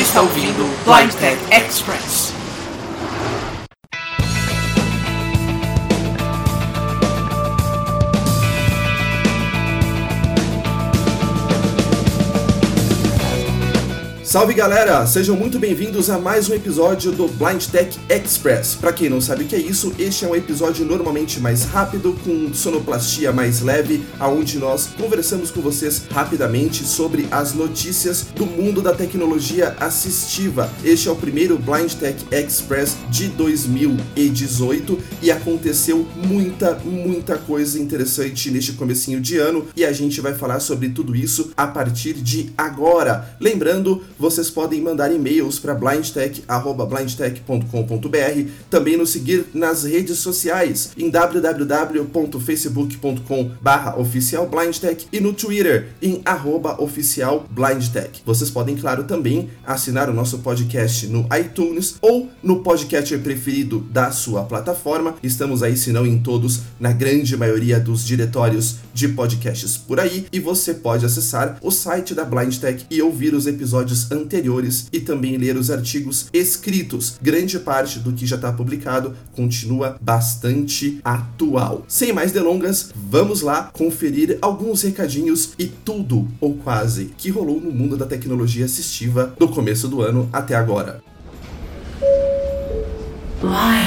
está ouvindo Blind Tech Express. Salve galera, sejam muito bem-vindos a mais um episódio do Blind Tech Express. Para quem não sabe o que é isso, este é um episódio normalmente mais rápido, com sonoplastia mais leve, aonde nós conversamos com vocês rapidamente sobre as notícias do mundo da tecnologia assistiva. Este é o primeiro Blind Tech Express de 2018 e aconteceu muita, muita coisa interessante neste comecinho de ano e a gente vai falar sobre tudo isso a partir de agora. Lembrando, vocês podem mandar e-mails para blindtech@blindtech.com.br, também nos seguir nas redes sociais em www.facebook.com/oficialblindtech e no Twitter em @oficialblindtech. Vocês podem, claro, também assinar o nosso podcast no iTunes ou no podcast preferido da sua plataforma. Estamos aí, se não em todos, na grande maioria dos diretórios de podcasts por aí, e você pode acessar o site da Blindtech e ouvir os episódios anteriores e também ler os artigos escritos. Grande parte do que já está publicado continua bastante atual. Sem mais delongas, vamos lá conferir alguns recadinhos e tudo, ou quase, que rolou no mundo da tecnologia assistiva do começo do ano até agora. Blind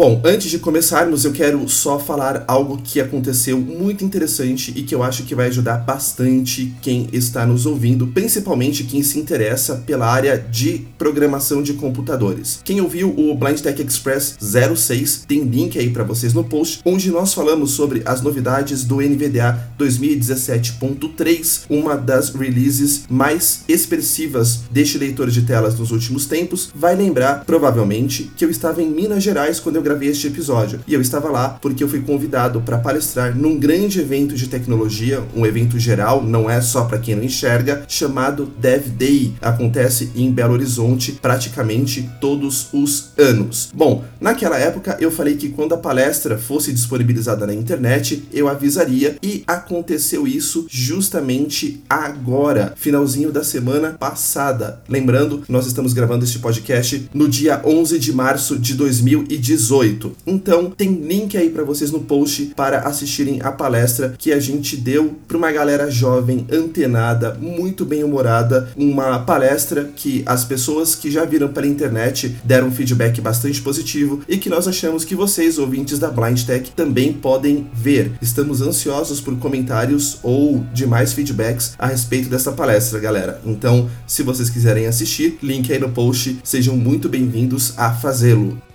Bom, antes de começarmos, eu quero só falar algo que aconteceu muito interessante e que eu acho que vai ajudar bastante quem está nos ouvindo, principalmente quem se interessa pela área de programação de computadores. Quem ouviu o Blind Tech Express 06 tem link aí para vocês no post, onde nós falamos sobre as novidades do NVDA 2017.3, uma das releases mais expressivas deste leitor de telas nos últimos tempos. Vai lembrar, provavelmente, que eu estava em Minas Gerais quando eu gravei este episódio. E eu estava lá porque eu fui convidado para palestrar num grande evento de tecnologia, um evento geral, não é só para quem não enxerga, chamado Dev Day. Acontece em Belo Horizonte praticamente todos os anos. Bom, naquela época eu falei que quando a palestra fosse disponibilizada na internet, eu avisaria e aconteceu isso justamente agora, finalzinho da semana passada. Lembrando, nós estamos gravando este podcast no dia 11 de março de 2018. 18. Então, tem link aí para vocês no post para assistirem a palestra que a gente deu para uma galera jovem, antenada, muito bem humorada, uma palestra que as pessoas que já viram pela internet deram um feedback bastante positivo e que nós achamos que vocês, ouvintes da Blind Tech, também podem ver. Estamos ansiosos por comentários ou demais feedbacks a respeito dessa palestra, galera. Então, se vocês quiserem assistir, link aí no post, sejam muito bem-vindos a fazê-lo.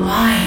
Blind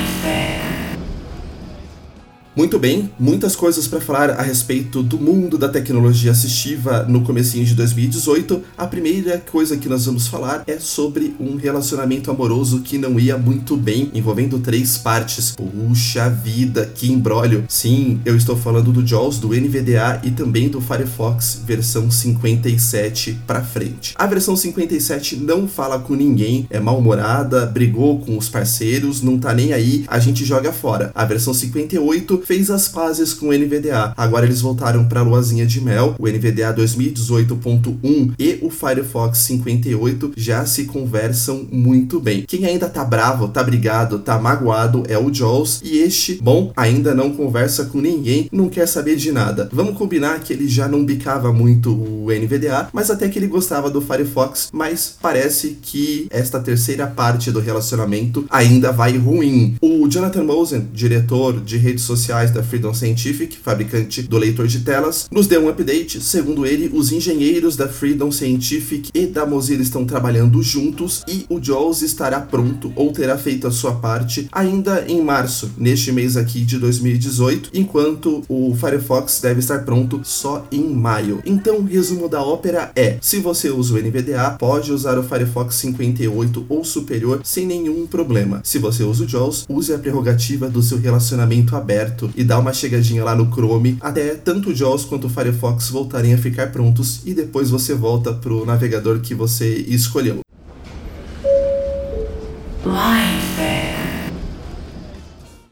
Muito bem, muitas coisas para falar a respeito do mundo da tecnologia assistiva no comecinho de 2018. A primeira coisa que nós vamos falar é sobre um relacionamento amoroso que não ia muito bem, envolvendo três partes. Puxa vida, que embrólio. Sim, eu estou falando do JAWS, do NVDA e também do Firefox versão 57 para frente. A versão 57 não fala com ninguém, é mal-humorada, brigou com os parceiros, não tá nem aí, a gente joga fora. A versão 58 fez as pazes com o NVDA. Agora eles voltaram para a luazinha de mel. O NVDA 2018.1 e o Firefox 58 já se conversam muito bem. Quem ainda tá bravo, tá brigado, tá magoado é o Jaws e este, bom, ainda não conversa com ninguém, não quer saber de nada. Vamos combinar que ele já não bicava muito o NVDA, mas até que ele gostava do Firefox, mas parece que esta terceira parte do relacionamento ainda vai ruim. O Jonathan Mosen, diretor de redes sociais da Freedom Scientific, fabricante do leitor de telas, nos deu um update. Segundo ele, os engenheiros da Freedom Scientific e da Mozilla estão trabalhando juntos e o JAWS estará pronto ou terá feito a sua parte ainda em março, neste mês aqui de 2018, enquanto o Firefox deve estar pronto só em maio. Então, o resumo da ópera é: se você usa o NVDA, pode usar o Firefox 58 ou superior sem nenhum problema. Se você usa o JAWS, use a prerrogativa do seu relacionamento aberto e dá uma chegadinha lá no Chrome até tanto o JAWS quanto o Firefox voltarem a ficar prontos e depois você volta pro navegador que você escolheu.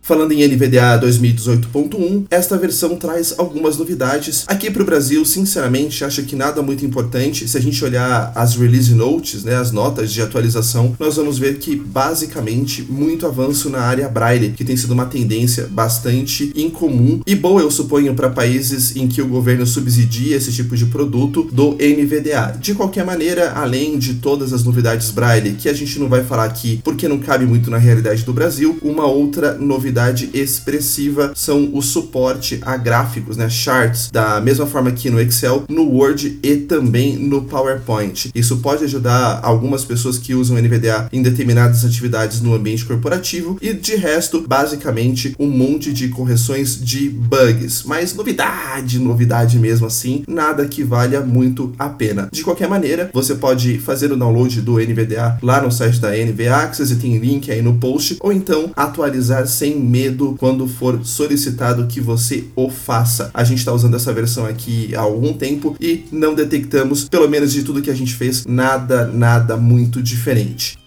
Falando em NVDA 2018.1, esta versão traz algumas novidades. Aqui para o Brasil, sinceramente, acho que nada muito importante. Se a gente olhar as release notes, né, as notas de atualização, nós vamos ver que basicamente muito avanço na área Braille, que tem sido uma tendência bastante incomum e boa, eu suponho, para países em que o governo subsidia esse tipo de produto do NVDA. De qualquer maneira, além de todas as novidades Braille, que a gente não vai falar aqui porque não cabe muito na realidade do Brasil, uma outra novidade expressiva são o suporte a gráficos, né, charts, da mesma forma que no Excel, no Word e também no PowerPoint. Isso pode ajudar algumas pessoas que usam NVDA em determinadas atividades no ambiente corporativo e de resto, basicamente, um monte de correções de bugs. Mas novidade, novidade mesmo assim, nada que valha muito a pena. De qualquer maneira, você pode fazer o download do NVDA lá no site da NV Access e tem link aí no post, ou então atualizar sem medo quando for solicitado que você o faça. A gente está usando essa versão aqui há algum tempo e não detectamos, pelo menos de tudo que a gente fez, nada, nada muito diferente.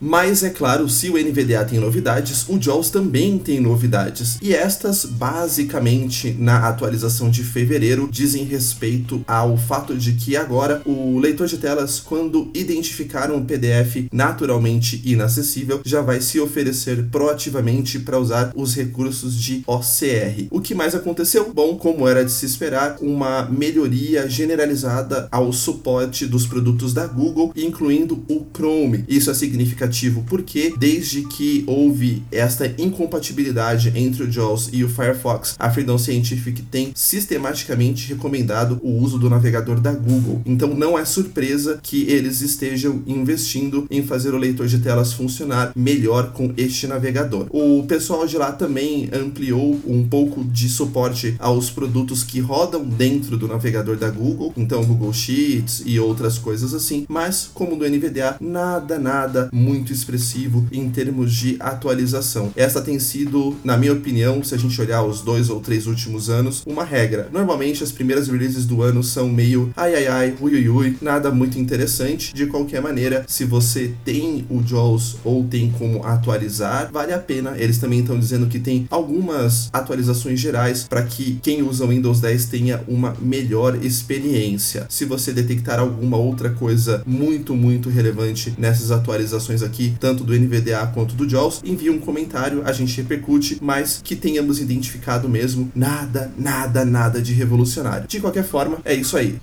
Mas é claro, se o NVDA tem novidades, o JAWS também tem novidades. E estas, basicamente, na atualização de fevereiro, dizem respeito ao fato de que agora o leitor de telas, quando identificar um PDF naturalmente inacessível, já vai se oferecer proativamente para usar os recursos de OCR. O que mais aconteceu? Bom, como era de se esperar, uma melhoria generalizada ao suporte dos produtos da Google, incluindo o Chrome. Isso é significativo significativo porque desde que houve esta incompatibilidade entre o JAWS e o Firefox, a Freedom Scientific tem sistematicamente recomendado o uso do navegador da Google. Então não é surpresa que eles estejam investindo em fazer o leitor de telas funcionar melhor com este navegador. O pessoal de lá também ampliou um pouco de suporte aos produtos que rodam dentro do navegador da Google, então Google Sheets e outras coisas assim, mas como do NVDA, nada, nada muito muito expressivo em termos de atualização. Essa tem sido, na minha opinião, se a gente olhar os dois ou três últimos anos, uma regra. Normalmente as primeiras releases do ano são meio ai ai ai, ui ui ui, nada muito interessante. De qualquer maneira, se você tem o JAWS ou tem como atualizar, vale a pena. Eles também estão dizendo que tem algumas atualizações gerais para que quem usa o Windows 10 tenha uma melhor experiência. Se você detectar alguma outra coisa muito, muito relevante nessas atualizações aqui, tanto do NVDA quanto do JAWS, envie um comentário, a gente repercute, mas que tenhamos identificado mesmo nada, nada, nada de revolucionário. De qualquer forma, é isso aí.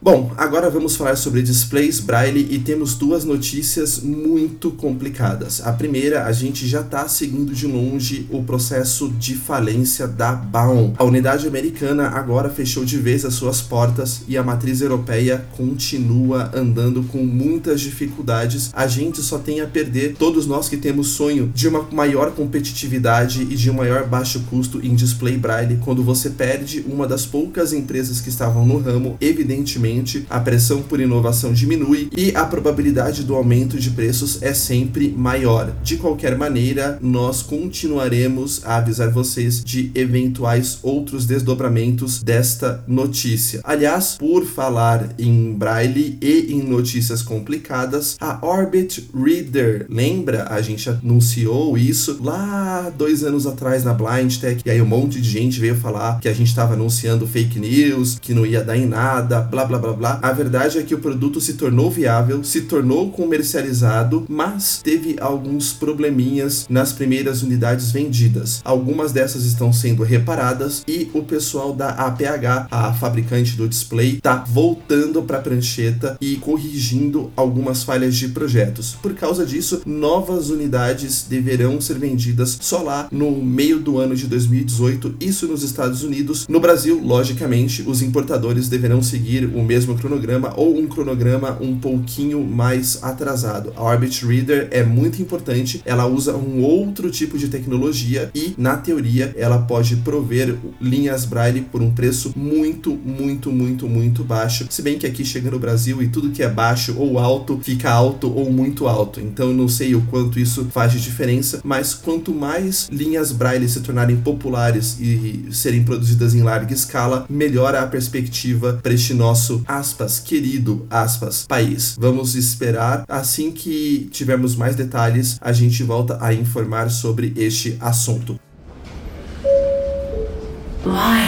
Bom, agora vamos falar sobre displays Braille e temos duas notícias muito complicadas. A primeira, a gente já está seguindo de longe o processo de falência da Baum. A unidade americana agora fechou de vez as suas portas e a matriz europeia continua andando com muitas dificuldades. A gente só tem a perder, todos nós que temos sonho de uma maior competitividade e de um maior baixo custo em display Braille, quando você perde uma das poucas empresas que estavam no ramo, evidentemente a pressão por inovação diminui e a probabilidade do aumento de preços é sempre maior. De qualquer maneira, nós continuaremos a avisar vocês de eventuais outros desdobramentos desta notícia. Aliás, por falar em Braille e em notícias complicadas, a Orbit Reader, lembra? A gente anunciou isso lá dois anos atrás na Blind Tech, e aí um monte de gente veio falar que a gente estava anunciando fake news, que não ia dar em nada, blá blá blá blá. A verdade é que o produto se tornou viável, se tornou comercializado, mas teve alguns probleminhas nas primeiras unidades vendidas. Algumas dessas estão sendo reparadas e o pessoal da APH, a fabricante do display, está voltando para a prancheta e corrigindo algumas falhas de projetos. Por causa disso, novas unidades deverão ser vendidas só lá no meio do ano de 2018, isso nos Estados Unidos. No Brasil, logicamente, os importadores deverão seguir o mesmo cronograma ou um cronograma um pouquinho mais atrasado. A Orbit Reader é muito importante, ela usa um outro tipo de tecnologia e, na teoria, ela pode prover linhas Braille por um preço muito, muito, muito, muito baixo. Se bem que aqui chega no Brasil e tudo que é baixo ou alto fica alto ou muito alto. Então não sei o quanto isso faz de diferença, mas quanto mais linhas Braille se tornarem populares e serem produzidas em larga escala, melhora a perspectiva para este nosso aspas querido aspas país. Vamos esperar assim que tivermos mais detalhes, a gente volta a informar sobre este assunto. Bear.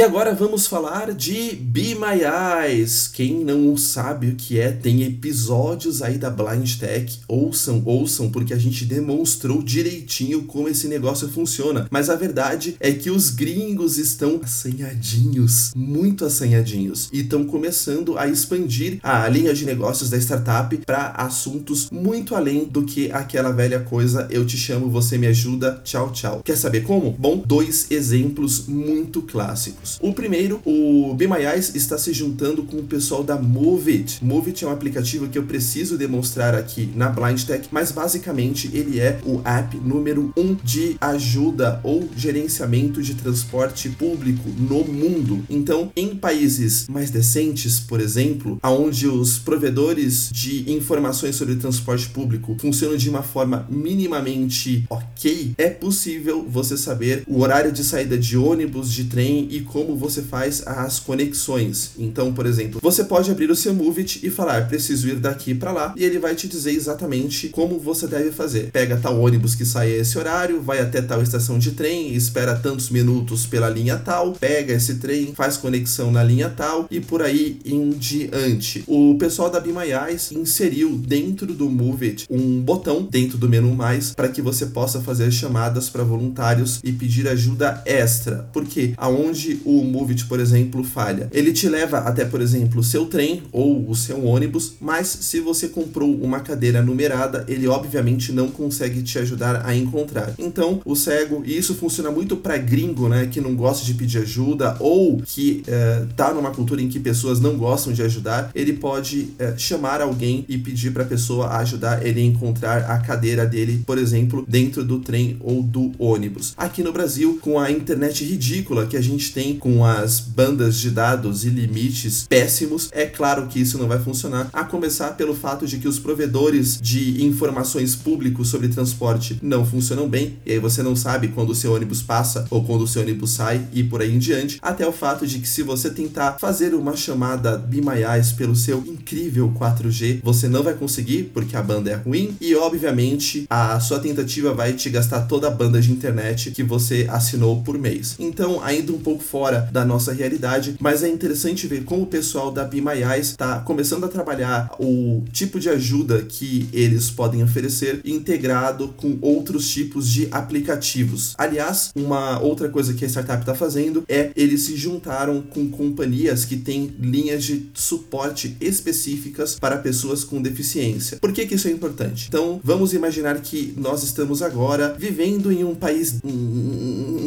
E agora vamos falar de Be My Eyes. Quem não sabe o que é, tem episódios aí da Blind Tech. Ouçam, ouçam, porque a gente demonstrou direitinho como esse negócio funciona. Mas a verdade é que os gringos estão assanhadinhos, muito assanhadinhos, e estão começando a expandir a linha de negócios da startup para assuntos muito além do que aquela velha coisa eu te chamo, você me ajuda, tchau, tchau. Quer saber como? Bom, dois exemplos muito clássicos. O primeiro, o Be My Eyes está se juntando com o pessoal da Moveit. Moveit é um aplicativo que eu preciso demonstrar aqui na Blind Tech, mas basicamente ele é o app número um de ajuda ou gerenciamento de transporte público no mundo. Então, em países mais decentes, por exemplo, aonde os provedores de informações sobre transporte público funcionam de uma forma minimamente ok, é possível você saber o horário de saída de ônibus, de trem e como você faz as conexões. Então, por exemplo, você pode abrir o seu Movit e falar: preciso ir daqui para lá, e ele vai te dizer exatamente como você deve fazer. Pega tal ônibus que sai a esse horário, vai até tal estação de trem, espera tantos minutos pela linha tal, pega esse trem, faz conexão na linha tal e por aí em diante. O pessoal da Eyes inseriu dentro do Movit um botão dentro do menu mais para que você possa fazer chamadas para voluntários e pedir ajuda extra, porque aonde o Movit, por exemplo, falha. Ele te leva até, por exemplo, o seu trem ou o seu ônibus, mas se você comprou uma cadeira numerada, ele obviamente não consegue te ajudar a encontrar. Então, o cego, e isso funciona muito para gringo, né, que não gosta de pedir ajuda ou que é, tá numa cultura em que pessoas não gostam de ajudar, ele pode é, chamar alguém e pedir para a pessoa ajudar ele a encontrar a cadeira dele, por exemplo, dentro do trem ou do ônibus. Aqui no Brasil, com a internet ridícula que a gente tem com as bandas de dados e limites péssimos, é claro que isso não vai funcionar. A começar pelo fato de que os provedores de informações públicos sobre transporte não funcionam bem, e aí você não sabe quando o seu ônibus passa ou quando o seu ônibus sai e por aí em diante, até o fato de que se você tentar fazer uma chamada Be My Eyes pelo seu incrível 4G, você não vai conseguir porque a banda é ruim e obviamente a sua tentativa vai te gastar toda a banda de internet que você assinou por mês. Então, ainda um pouco fora fora da nossa realidade, mas é interessante ver como o pessoal da Be My Eyes está começando a trabalhar o tipo de ajuda que eles podem oferecer integrado com outros tipos de aplicativos. Aliás, uma outra coisa que a startup está fazendo é eles se juntaram com companhias que têm linhas de suporte específicas para pessoas com deficiência. Por que, que isso é importante? Então, vamos imaginar que nós estamos agora vivendo em um país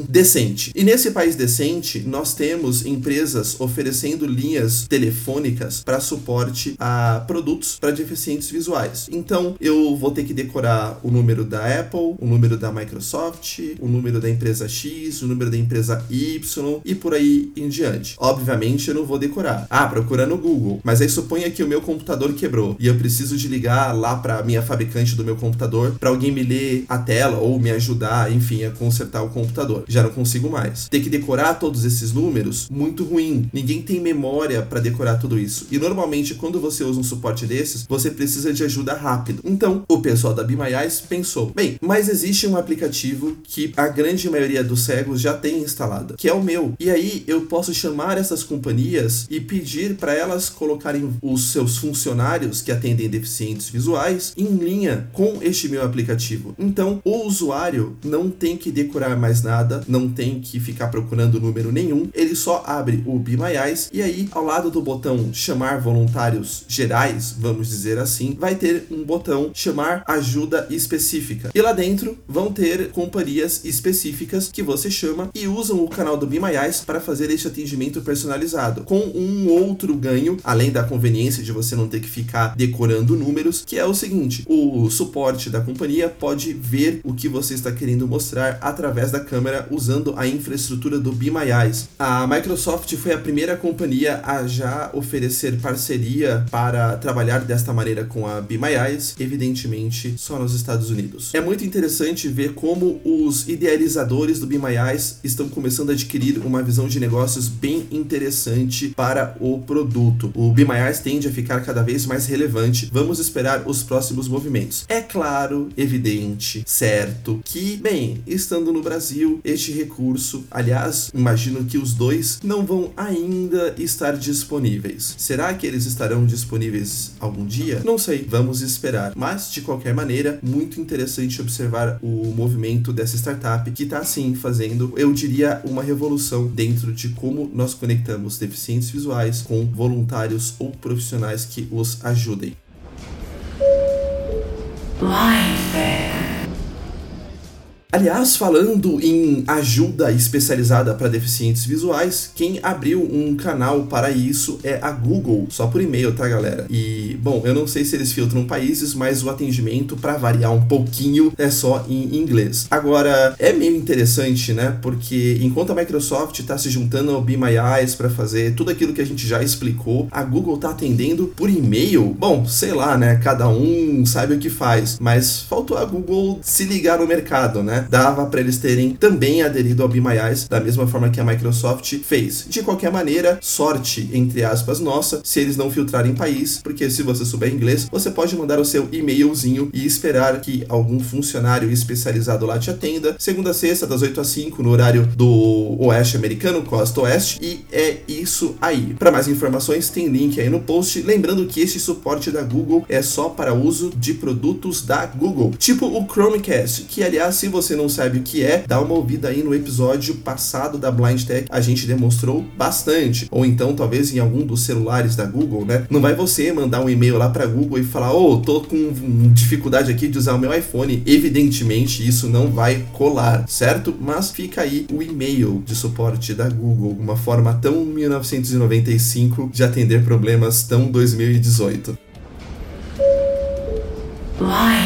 decente. E nesse país decente, nós temos empresas oferecendo linhas telefônicas para suporte a produtos para deficientes visuais. Então, eu vou ter que decorar o número da Apple, o número da Microsoft, o número da empresa X, o número da empresa Y e por aí em diante. Obviamente, eu não vou decorar. Ah, procura no Google. Mas aí suponha que o meu computador quebrou e eu preciso de ligar lá para minha fabricante do meu computador para alguém me ler a tela ou me ajudar, enfim, a consertar o computador. Já não consigo mais. Ter que decorar todos esses números, muito ruim. Ninguém tem memória para decorar tudo isso. E normalmente, quando você usa um suporte desses, você precisa de ajuda rápido. Então, o pessoal da Eyes pensou: bem, mas existe um aplicativo que a grande maioria dos cegos já tem instalado, que é o meu. E aí eu posso chamar essas companhias e pedir para elas colocarem os seus funcionários que atendem deficientes visuais em linha com este meu aplicativo. Então, o usuário não tem que decorar mais nada, não tem que ficar procurando número nenhum, ele só abre o Be My Eyes e aí ao lado do botão chamar voluntários gerais, vamos dizer assim, vai ter um botão chamar ajuda específica. E lá dentro vão ter companhias específicas que você chama e usam o canal do Be My Eyes para fazer este atendimento personalizado, com um outro ganho, além da conveniência de você não ter que ficar decorando números, que é o seguinte: o suporte da companhia pode ver o que você está querendo mostrar através da câmera usando a infraestrutura do Be My Eyes. A Microsoft foi a primeira companhia a já oferecer parceria para trabalhar desta maneira com a Be My Eyes, evidentemente só nos Estados Unidos. É muito interessante ver como os idealizadores do Be My Eyes estão começando a adquirir uma visão de negócios bem interessante para o produto. O Be My Eyes tende a ficar cada vez mais relevante. Vamos esperar os próximos movimentos. É claro, evidente, certo que, bem, estando no Brasil, este recurso, aliás, imagino que os dois não vão ainda estar disponíveis. Será que eles estarão disponíveis algum dia? Não sei, vamos esperar. Mas de qualquer maneira, muito interessante observar o movimento dessa startup que está assim fazendo, eu diria, uma revolução dentro de como nós conectamos deficientes visuais com voluntários ou profissionais que os ajudem. Blind Aliás, falando em ajuda especializada para deficientes visuais, quem abriu um canal para isso é a Google, só por e-mail, tá, galera? E, bom, eu não sei se eles filtram países, mas o atendimento, para variar um pouquinho, é só em inglês. Agora, é meio interessante, né? Porque enquanto a Microsoft está se juntando ao Be My Eyes para fazer tudo aquilo que a gente já explicou, a Google tá atendendo por e-mail. Bom, sei lá, né? Cada um sabe o que faz, mas faltou a Google se ligar no mercado, né? Dava para eles terem também aderido ao Eyes, da mesma forma que a Microsoft fez. De qualquer maneira, sorte, entre aspas, nossa, se eles não filtrarem país, porque se você souber inglês, você pode mandar o seu e-mailzinho e esperar que algum funcionário especializado lá te atenda, segunda a sexta, das 8 às 5, no horário do Oeste Americano, Costa Oeste, e é isso aí. Para mais informações, tem link aí no post. Lembrando que esse suporte da Google é só para uso de produtos da Google, tipo o Chromecast, que aliás, se você você não sabe o que é, dá uma ouvida aí no episódio passado da Blind Tech, a gente demonstrou bastante. Ou então, talvez em algum dos celulares da Google, né? Não vai você mandar um e-mail lá para Google e falar: "Ô, oh, tô com dificuldade aqui de usar o meu iPhone". Evidentemente, isso não vai colar, certo? Mas fica aí o e-mail de suporte da Google, uma forma tão 1995 de atender problemas tão 2018. Blind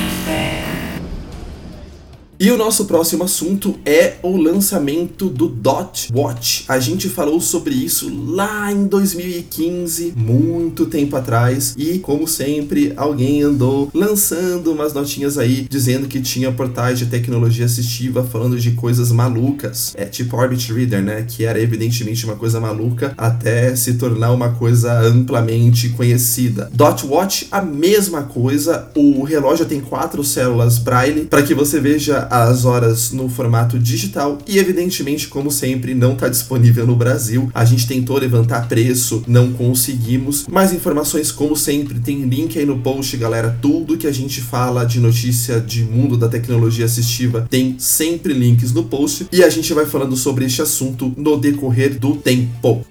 e o nosso próximo assunto é o lançamento do Dot Watch. A gente falou sobre isso lá em 2015, muito tempo atrás, e como sempre, alguém andou lançando umas notinhas aí dizendo que tinha portais de tecnologia assistiva falando de coisas malucas. É tipo Orbit Reader, né? Que era evidentemente uma coisa maluca até se tornar uma coisa amplamente conhecida. Dot Watch, a mesma coisa. O relógio tem quatro células Braille para que você veja as horas no formato digital e, evidentemente, como sempre, não está disponível no Brasil. A gente tentou levantar preço, não conseguimos. Mais informações, como sempre, tem link aí no post, galera. Tudo que a gente fala de notícia de mundo da tecnologia assistiva tem sempre links no post e a gente vai falando sobre este assunto no decorrer do tempo.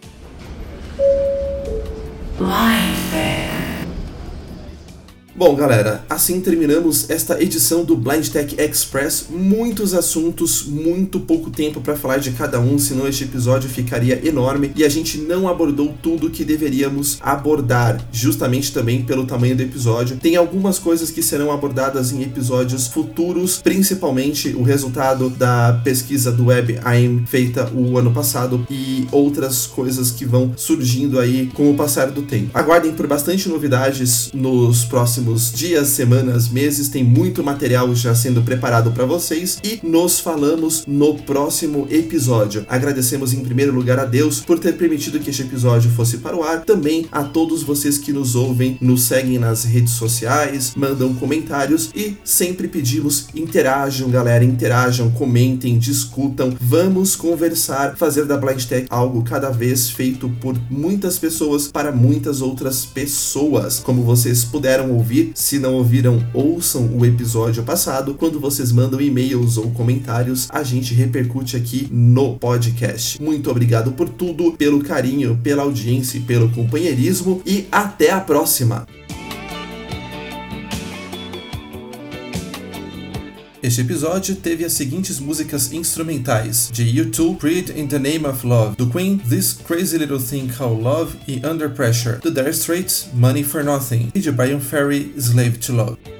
Blind Bom, galera, assim terminamos esta edição do Blind Tech Express. Muitos assuntos, muito pouco tempo para falar de cada um, senão este episódio ficaria enorme e a gente não abordou tudo que deveríamos abordar, justamente também pelo tamanho do episódio. Tem algumas coisas que serão abordadas em episódios futuros, principalmente o resultado da pesquisa do WebAIM feita o ano passado e outras coisas que vão surgindo aí com o passar do tempo. Aguardem por bastante novidades nos próximos próximos dias, semanas, meses, tem muito material já sendo preparado para vocês e nos falamos no próximo episódio. Agradecemos em primeiro lugar a Deus por ter permitido que este episódio fosse para o ar, também a todos vocês que nos ouvem, nos seguem nas redes sociais, mandam comentários e sempre pedimos interajam, galera, interajam, comentem, discutam, vamos conversar, fazer da Blind Tech algo cada vez feito por muitas pessoas para muitas outras pessoas. Como vocês puderam ouvir ouvir. Se não ouviram, ouçam o episódio passado. Quando vocês mandam e-mails ou comentários, a gente repercute aqui no podcast. Muito obrigado por tudo, pelo carinho, pela audiência e pelo companheirismo e até a próxima! Este episódio teve as seguintes músicas instrumentais: de U2, Creed in the Name of Love, do Queen, This Crazy Little Thing Called Love e Under Pressure, do Dire Straits, Money for Nothing e de Brian Ferry, Slave to Love.